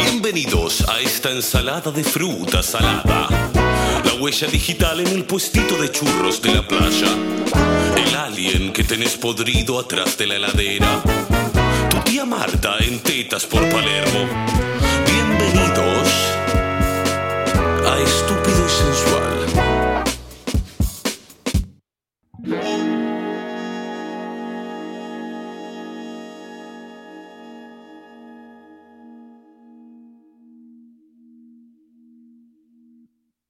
Bienvenidos a esta ensalada de fruta salada. La huella digital en el puestito de churros de la playa. El alien que tenés podrido atrás de la heladera. Tu tía Marta en tetas por Palermo. Bienvenidos a Estúpido y Sensual.